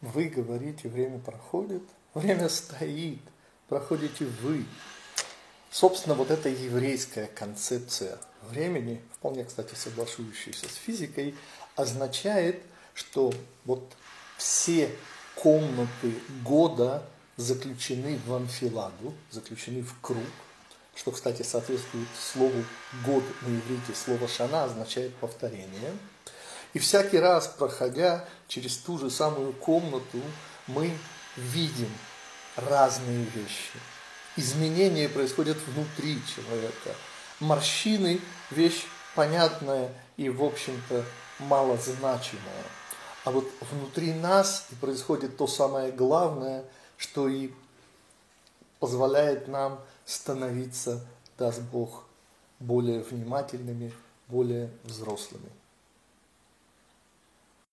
Вы говорите, время проходит, время стоит, проходите вы. Собственно, вот эта еврейская концепция времени, вполне, кстати, соглашающаяся с физикой, означает, что вот все комнаты года заключены в анфиладу, заключены в круг, что, кстати, соответствует слову «год» на иврите. Слово «шана» означает повторение. И всякий раз, проходя через ту же самую комнату, мы видим разные вещи. Изменения происходят внутри человека. Морщины – вещь понятная и, в общем-то, малозначимая. А вот внутри нас и происходит то самое главное, что и позволяет нам становиться, даст Бог, более внимательными, более взрослыми.